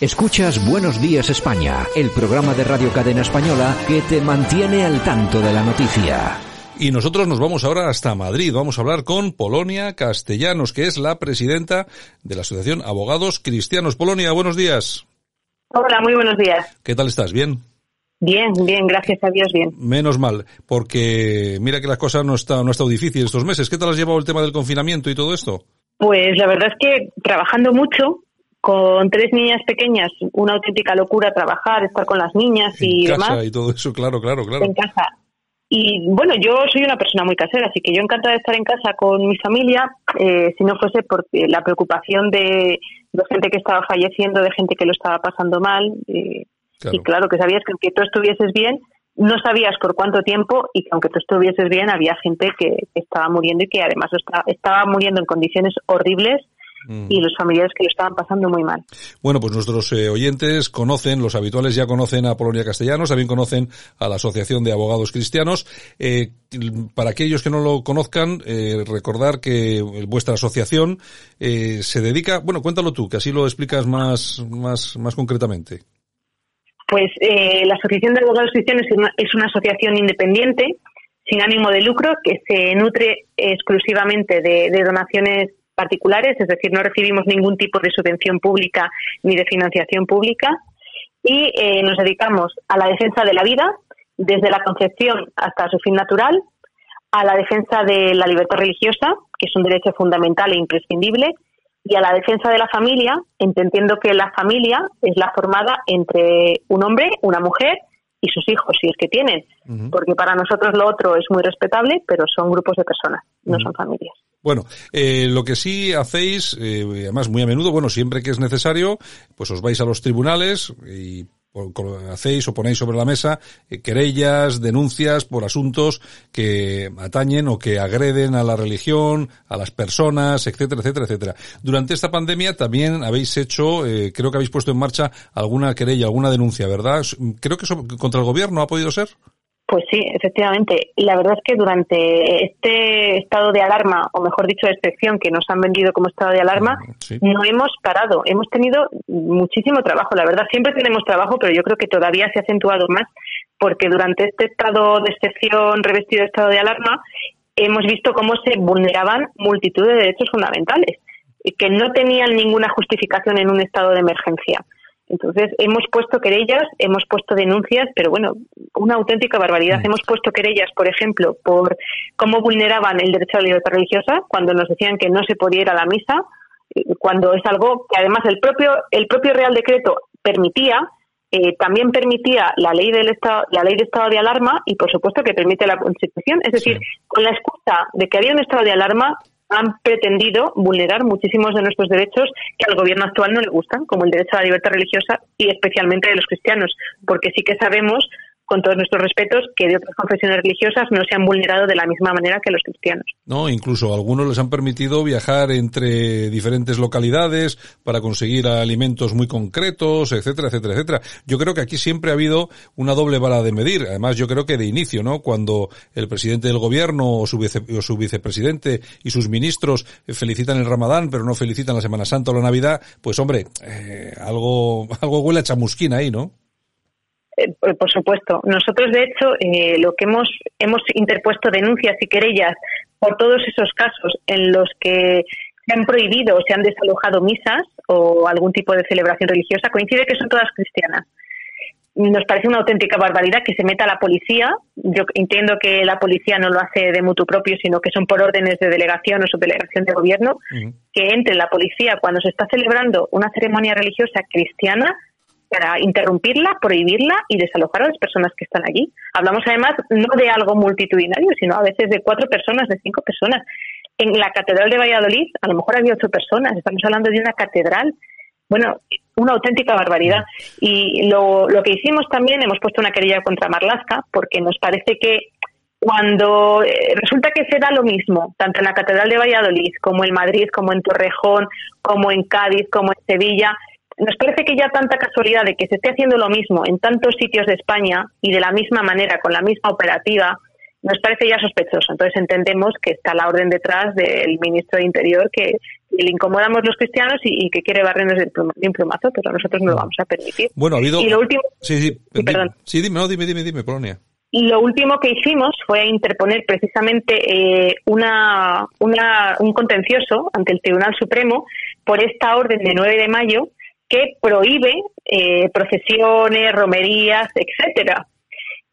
Escuchas Buenos Días España, el programa de Radio Cadena Española que te mantiene al tanto de la noticia. Y nosotros nos vamos ahora hasta Madrid. Vamos a hablar con Polonia Castellanos, que es la presidenta de la Asociación Abogados Cristianos. Polonia, buenos días. Hola, muy buenos días. ¿Qué tal estás? ¿Bien? Bien, bien, gracias a Dios, bien. Menos mal, porque mira que las cosas no está, no ha estado difícil estos meses. ¿Qué tal has llevado el tema del confinamiento y todo esto? Pues la verdad es que trabajando mucho, con tres niñas pequeñas, una auténtica locura trabajar, estar con las niñas y en casa demás. y todo eso, claro, claro, claro. En casa. Y bueno, yo soy una persona muy casera, así que yo encantada de estar en casa con mi familia, eh, si no fuese por la preocupación de, de, gente que estaba falleciendo, de gente que lo estaba pasando mal. Eh, claro. Y claro, que sabías que aunque tú estuvieses bien, no sabías por cuánto tiempo y que aunque tú estuvieses bien, había gente que, que estaba muriendo y que además estaba, estaba muriendo en condiciones horribles y los familiares que lo estaban pasando muy mal. Bueno, pues nuestros eh, oyentes conocen, los habituales ya conocen a Polonia Castellanos, también conocen a la Asociación de Abogados Cristianos. Eh, para aquellos que no lo conozcan, eh, recordar que vuestra asociación eh, se dedica, bueno, cuéntalo tú, que así lo explicas más, más, más concretamente. Pues eh, la Asociación de Abogados Cristianos es una, es una asociación independiente, sin ánimo de lucro, que se nutre exclusivamente de, de donaciones particulares, es decir, no recibimos ningún tipo de subvención pública ni de financiación pública y eh, nos dedicamos a la defensa de la vida desde la concepción hasta su fin natural, a la defensa de la libertad religiosa, que es un derecho fundamental e imprescindible, y a la defensa de la familia, entendiendo que la familia es la formada entre un hombre, una mujer y sus hijos, si es que tienen, uh -huh. porque para nosotros lo otro es muy respetable, pero son grupos de personas, no uh -huh. son familias. Bueno, eh, lo que sí hacéis, eh, además muy a menudo, bueno, siempre que es necesario, pues os vais a los tribunales y hacéis o ponéis sobre la mesa eh, querellas, denuncias por asuntos que atañen o que agreden a la religión, a las personas, etcétera, etcétera, etcétera. Durante esta pandemia también habéis hecho, eh, creo que habéis puesto en marcha alguna querella, alguna denuncia, ¿verdad? Creo que contra el gobierno ha podido ser. Pues sí, efectivamente. La verdad es que durante este estado de alarma, o mejor dicho, de excepción que nos han vendido como estado de alarma, sí. no hemos parado. Hemos tenido muchísimo trabajo. La verdad, siempre tenemos trabajo, pero yo creo que todavía se ha acentuado más porque durante este estado de excepción revestido de estado de alarma, hemos visto cómo se vulneraban multitud de derechos fundamentales que no tenían ninguna justificación en un estado de emergencia. Entonces, hemos puesto querellas, hemos puesto denuncias, pero bueno, una auténtica barbaridad. Mm. Hemos puesto querellas, por ejemplo, por cómo vulneraban el derecho a la libertad religiosa, cuando nos decían que no se podía ir a la misa, cuando es algo que además el propio, el propio Real Decreto permitía, eh, también permitía la ley del estado, la ley de estado de alarma y por supuesto que permite la Constitución. Es decir, sí. con la excusa de que había un estado de alarma, han pretendido vulnerar muchísimos de nuestros derechos que al gobierno actual no le gustan, como el derecho a la libertad religiosa y especialmente de los cristianos, porque sí que sabemos con todos nuestros respetos, que de otras confesiones religiosas no se han vulnerado de la misma manera que los cristianos. No, incluso algunos les han permitido viajar entre diferentes localidades para conseguir alimentos muy concretos, etcétera, etcétera, etcétera. Yo creo que aquí siempre ha habido una doble vara de medir. Además, yo creo que de inicio, ¿no? Cuando el presidente del gobierno o su, o su vicepresidente y sus ministros felicitan el Ramadán, pero no felicitan la Semana Santa o la Navidad, pues hombre, eh, algo, algo huele a chamusquina ahí, ¿no? Eh, por supuesto. Nosotros, de hecho, eh, lo que hemos, hemos interpuesto denuncias y querellas por todos esos casos en los que se han prohibido o se han desalojado misas o algún tipo de celebración religiosa, coincide que son todas cristianas. Nos parece una auténtica barbaridad que se meta la policía. Yo entiendo que la policía no lo hace de mutuo propio, sino que son por órdenes de delegación o subdelegación de gobierno, uh -huh. que entre la policía cuando se está celebrando una ceremonia religiosa cristiana para interrumpirla, prohibirla y desalojar a las personas que están allí. Hablamos además no de algo multitudinario, sino a veces de cuatro personas, de cinco personas. En la Catedral de Valladolid a lo mejor había ocho personas, estamos hablando de una catedral. bueno, una auténtica barbaridad. Y lo, lo que hicimos también, hemos puesto una querella contra Marlasca, porque nos parece que cuando eh, resulta que se da lo mismo, tanto en la Catedral de Valladolid como en Madrid, como en Torrejón, como en Cádiz, como en Sevilla, nos parece que ya tanta casualidad de que se esté haciendo lo mismo en tantos sitios de España y de la misma manera, con la misma operativa, nos parece ya sospechoso. Entonces entendemos que está la orden detrás del ministro de Interior que le incomodamos los cristianos y, que quiere barrernos de un plumazo, pero nosotros no lo vamos a permitir. Bueno, ha habido... Y lo último... Sí, sí, perdón. Sí, dime, no, dime, dime, dime, Polonia. Lo último que hicimos fue interponer precisamente eh, una, un contencioso ante el Tribunal Supremo por esta orden de 9 de mayo que prohíbe eh, procesiones, romerías, etcétera.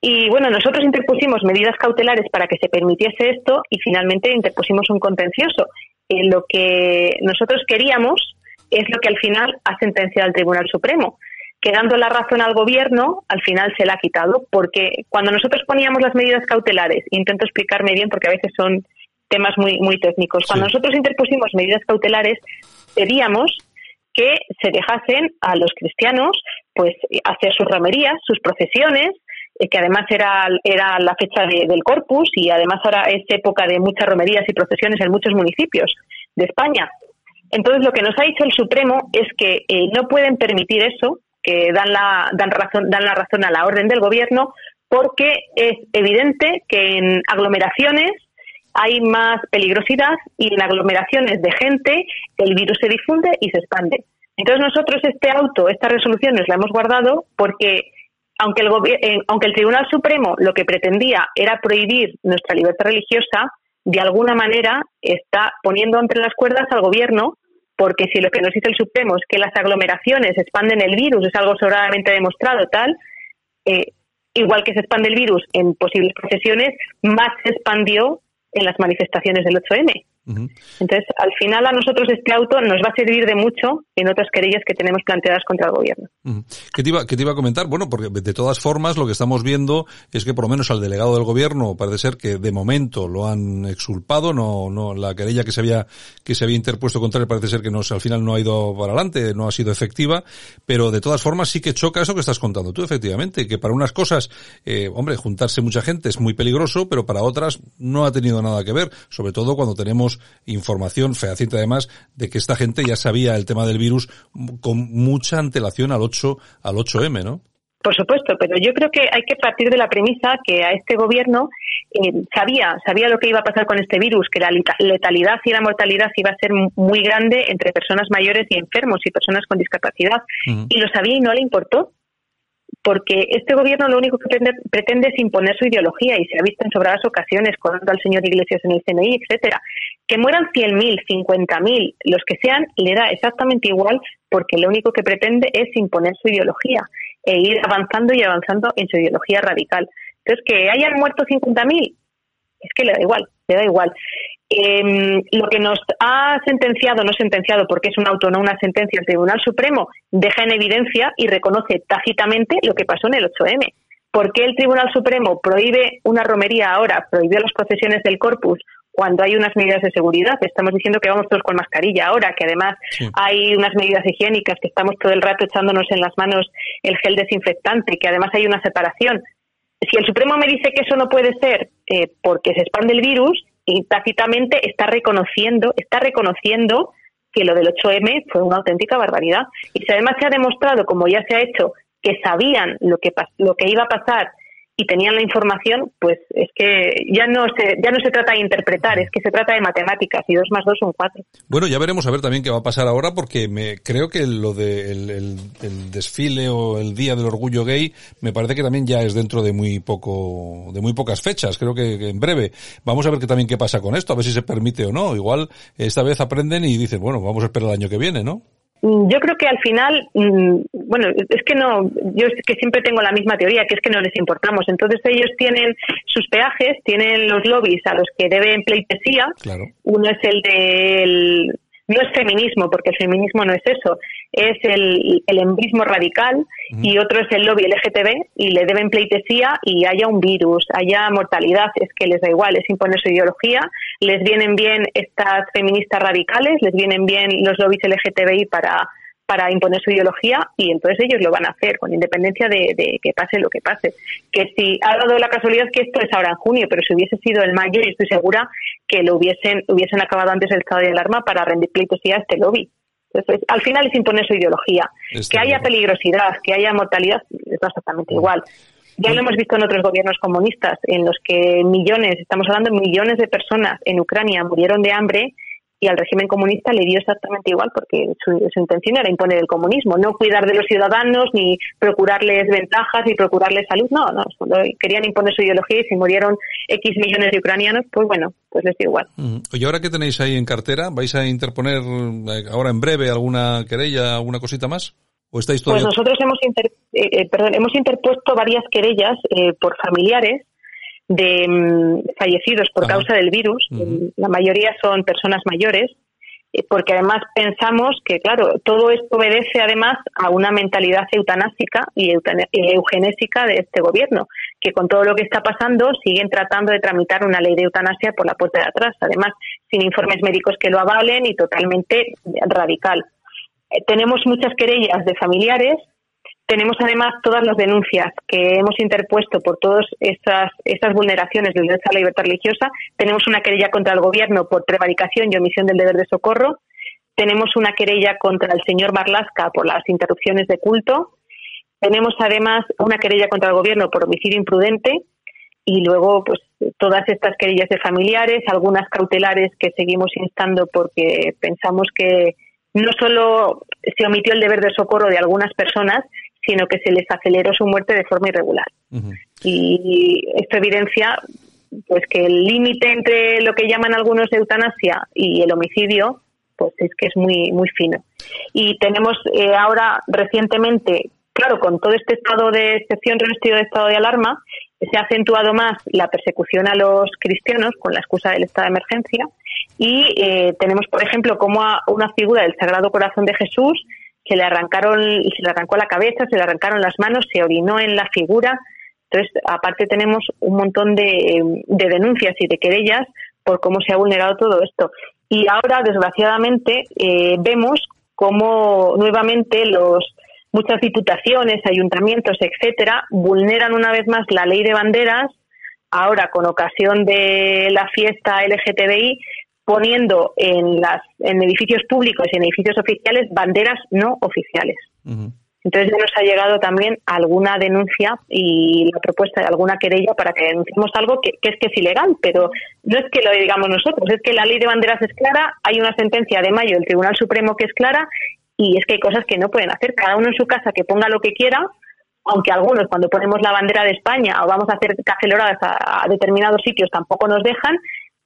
Y bueno, nosotros interpusimos medidas cautelares para que se permitiese esto y finalmente interpusimos un contencioso. Eh, lo que nosotros queríamos es lo que al final ha sentenciado el Tribunal Supremo. Quedando la razón al gobierno, al final se la ha quitado, porque cuando nosotros poníamos las medidas cautelares, intento explicarme bien porque a veces son temas muy, muy técnicos, cuando nosotros interpusimos medidas cautelares, pedíamos que se dejasen a los cristianos pues hacer sus romerías, sus procesiones, eh, que además era, era la fecha del Corpus y además ahora es época de muchas romerías y procesiones en muchos municipios de España. Entonces, lo que nos ha dicho el Supremo es que eh, no pueden permitir eso, que dan la, dan, razón, dan la razón a la orden del Gobierno, porque es evidente que en aglomeraciones hay más peligrosidad y en aglomeraciones de gente el virus se difunde y se expande. Entonces nosotros este auto, esta resolución nos la hemos guardado porque aunque el, eh, aunque el Tribunal Supremo lo que pretendía era prohibir nuestra libertad religiosa, de alguna manera está poniendo entre las cuerdas al gobierno, porque si lo que nos dice el Supremo es que las aglomeraciones expanden el virus, es algo sobradamente demostrado, tal, eh, igual que se expande el virus en posibles procesiones, más se expandió en las manifestaciones del 8M. Entonces, al final a nosotros este auto nos va a servir de mucho en otras querellas que tenemos planteadas contra el gobierno. ¿Qué te, iba, te iba a comentar? Bueno, porque de todas formas lo que estamos viendo es que por lo menos al delegado del gobierno parece ser que de momento lo han exculpado, no, no, la querella que se había, que se había interpuesto contra él parece ser que no, al final no ha ido para adelante, no ha sido efectiva, pero de todas formas sí que choca eso que estás contando tú, efectivamente, que para unas cosas, eh, hombre, juntarse mucha gente es muy peligroso, pero para otras no ha tenido nada que ver, sobre todo cuando tenemos información fehaciente además de que esta gente ya sabía el tema del virus con mucha antelación al 8 al 8M, ¿no? Por supuesto, pero yo creo que hay que partir de la premisa que a este gobierno eh, sabía, sabía lo que iba a pasar con este virus, que la letalidad y la mortalidad iba a ser muy grande entre personas mayores y enfermos y personas con discapacidad. Y lo sabía y no le importó porque este gobierno lo único que pretende, es imponer su ideología y se ha visto en sobradas ocasiones colando al señor Iglesias en el CNI, etcétera. Que mueran 100.000, 50.000, los que sean, le da exactamente igual porque lo único que pretende es imponer su ideología e ir avanzando y avanzando en su ideología radical. Entonces, que hayan muerto 50.000, es que le da igual, le da igual. Eh, lo que nos ha sentenciado, no sentenciado porque es un auto, no una sentencia, el Tribunal Supremo deja en evidencia y reconoce tácitamente lo que pasó en el 8M. ¿Por qué el Tribunal Supremo prohíbe una romería ahora, prohibió las procesiones del corpus cuando hay unas medidas de seguridad? Estamos diciendo que vamos todos con mascarilla ahora, que además hay unas medidas higiénicas, que estamos todo el rato echándonos en las manos el gel desinfectante, que además hay una separación. Si el Supremo me dice que eso no puede ser eh, porque se expande el virus, y tácitamente está reconociendo, está reconociendo que lo del 8M fue una auténtica barbaridad. Y si además se ha demostrado, como ya se ha hecho, que sabían lo que, lo que iba a pasar y tenían la información, pues es que ya no se ya no se trata de interpretar, es que se trata de matemáticas y dos más dos son cuatro. Bueno, ya veremos a ver también qué va a pasar ahora porque me creo que lo de el, desfile o el día del orgullo gay me parece que también ya es dentro de muy poco de muy pocas fechas, creo que, en breve. Vamos a ver qué también qué pasa con esto, a ver si se permite o no. Igual esta vez aprenden y dicen, bueno, vamos a esperar el año que viene, ¿no? Mm, yo creo que al final, mm, bueno, es que no, yo es que siempre tengo la misma teoría, que es que no les importamos. Entonces ellos tienen sus peajes, tienen los lobbies a los que deben pleitesía. Uno es el del no es feminismo, porque el feminismo no es eso, es el, el embrismo radical y otro es el lobby LGTB y le deben pleitesía y haya un virus, haya mortalidad, es que les da igual, es imponer su ideología, les vienen bien estas feministas radicales, les vienen bien los lobbies LGTBI para para imponer su ideología y entonces ellos lo van a hacer con independencia de, que pase lo que pase. Que si ha dado la casualidad que esto es ahora en junio, pero si hubiese sido en mayo, y estoy segura que lo hubiesen, hubiesen acabado antes el estado de alarma para rendir pleitesía a este lobby. Entonces, al final es imponer su ideología. que haya peligrosidad, que haya mortalidad, es exactamente igual. Ya lo hemos visto en otros gobiernos comunistas, en los que millones, estamos hablando de millones de personas en Ucrania murieron de hambre y al régimen comunista le dio exactamente igual porque su, intención era imponer el comunismo, no cuidar de los ciudadanos ni procurarles ventajas ni procurarles salud, no, no, querían imponer su ideología y si murieron X millones de ucranianos, pues bueno, pues les dio igual. ¿Y ahora qué tenéis ahí en cartera? ¿Vais a interponer eh, ahora en breve alguna querella, alguna cosita más? ¿O estáis Pues nosotros hemos, eh, eh, perdón, hemos interpuesto varias querellas por familiares de mm, fallecidos por causa del virus. La mayoría son personas mayores, eh, porque además pensamos que, claro, todo esto obedece además a una mentalidad eutanásica y eugenésica de este gobierno, que con todo lo que está pasando siguen tratando de tramitar una ley de eutanasia por la puerta de atrás, además sin informes médicos que lo avalen y totalmente radical. Eh, tenemos muchas querellas de familiares tenemos además todas las denuncias que hemos interpuesto por todas estas, estas vulneraciones a la libertad religiosa. Tenemos una querella contra el Gobierno por prevaricación y omisión del deber de socorro. Tenemos una querella contra el señor Marlasca por las interrupciones de culto. Tenemos además una querella contra el Gobierno por homicidio imprudente. Y luego, pues, todas estas querellas de familiares, algunas cautelares que seguimos instando porque pensamos que no solo se omitió el deber de socorro de algunas personas, sino que se les aceleró su muerte de forma irregular. Y esto evidencia pues que el límite entre lo que llaman algunos eutanasia y el homicidio pues es que es muy muy fino. Y tenemos eh, ahora recientemente, claro, con todo este estado de excepción revestido de estado de alarma, se ha acentuado más la persecución a los cristianos con la excusa del estado de emergencia y eh, tenemos, por ejemplo, como a una figura del Sagrado Corazón de Jesús se le arrancaron, se le arrancó la cabeza, se le arrancaron las manos, se orinó en la figura. Entonces, aparte tenemos un montón de, denuncias y de querellas por cómo se ha vulnerado todo esto. Y ahora, desgraciadamente, eh, vemos cómo nuevamente los muchas diputaciones, ayuntamientos, etcétera, vulneran una vez más la ley de banderas. Ahora, con ocasión de la fiesta LGTBI, poniendo en, las, en edificios públicos y en edificios oficiales banderas no oficiales. Entonces ya nos ha llegado también alguna denuncia y la propuesta de alguna querella para que denunciemos algo que, es que es ilegal, pero no es que lo digamos nosotros, es que la ley de banderas es clara, hay una sentencia de mayo del Tribunal Supremo que es clara y es que hay cosas que no pueden hacer. Cada uno en su casa que ponga lo que quiera, aunque algunos cuando ponemos la bandera de España o vamos a hacer caceloradas a determinados sitios tampoco nos dejan,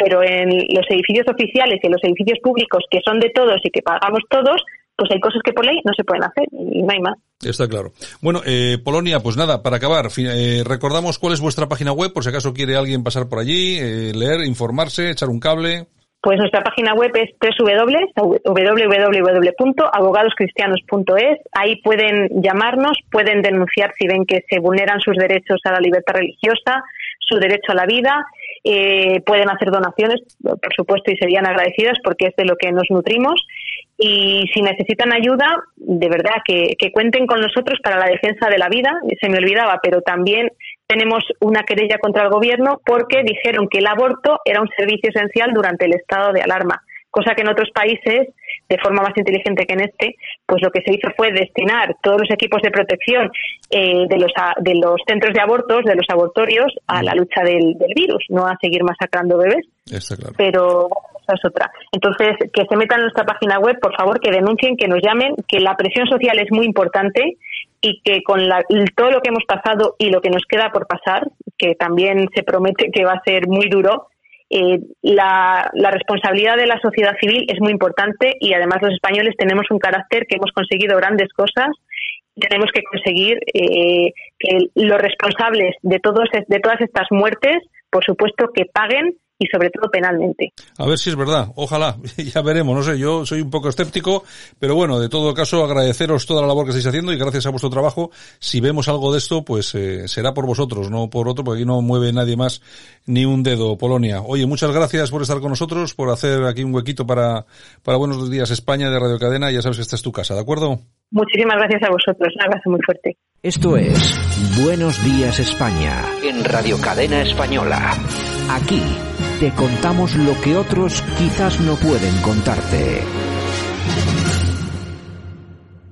pero en los edificios oficiales y en los edificios públicos que son de todos y que pagamos todos, pues hay cosas que por ley no se pueden hacer y no hay más. Está claro. Bueno, eh, Polonia, pues nada, para acabar, eh, recordamos cuál es vuestra página web, por si acaso quiere alguien pasar por allí, eh, leer, informarse, echar un cable. Pues nuestra página web es www.abogadoscristianos.es. Ahí pueden llamarnos, pueden denunciar si ven que se vulneran sus derechos a la libertad religiosa, su derecho a la vida eh, pueden hacer donaciones, por supuesto, y serían agradecidas porque es de lo que nos nutrimos. Y si necesitan ayuda, de verdad, que, que cuenten con nosotros para la defensa de la vida, se me olvidaba, pero también tenemos una querella contra el gobierno porque dijeron que el aborto era un servicio esencial durante el estado de alarma cosa que en otros países, de forma más inteligente que en este, pues lo que se hizo fue destinar todos los equipos de protección eh, de, los, de los centros de abortos, de los abortorios, a la lucha del, virus, no a seguir masacrando bebés. Pero esa es otra. Entonces, que se metan en nuestra página web, por favor, que denuncien, que nos llamen, que la presión social es muy importante y que con todo lo que hemos pasado y lo que nos queda por pasar, que también se promete que va a ser muy duro, eh, la, responsabilidad de la sociedad civil es muy importante y además los españoles tenemos un carácter que hemos conseguido grandes cosas. Tenemos que conseguir eh, que los responsables de, todos, de todas estas muertes, por supuesto, que paguen y sobre todo penalmente. A ver si es verdad, ojalá, ya veremos, no sé, yo soy un poco escéptico, pero bueno, de todo caso agradeceros toda la labor que estáis haciendo y gracias a vuestro trabajo, si vemos algo de esto, pues eh, será por vosotros, no por otro, porque aquí no mueve nadie más ni un dedo, Polonia. Oye, muchas gracias por estar con nosotros, por hacer aquí un huequito para, para Buenos Días España de Radio Cadena, ya sabes que esta es tu casa, ¿de acuerdo? Muchísimas gracias a vosotros, un abrazo muy fuerte. Esto es Buenos Días España en Radio Cadena Española. Aquí te contamos lo que otros quizás no pueden contarte.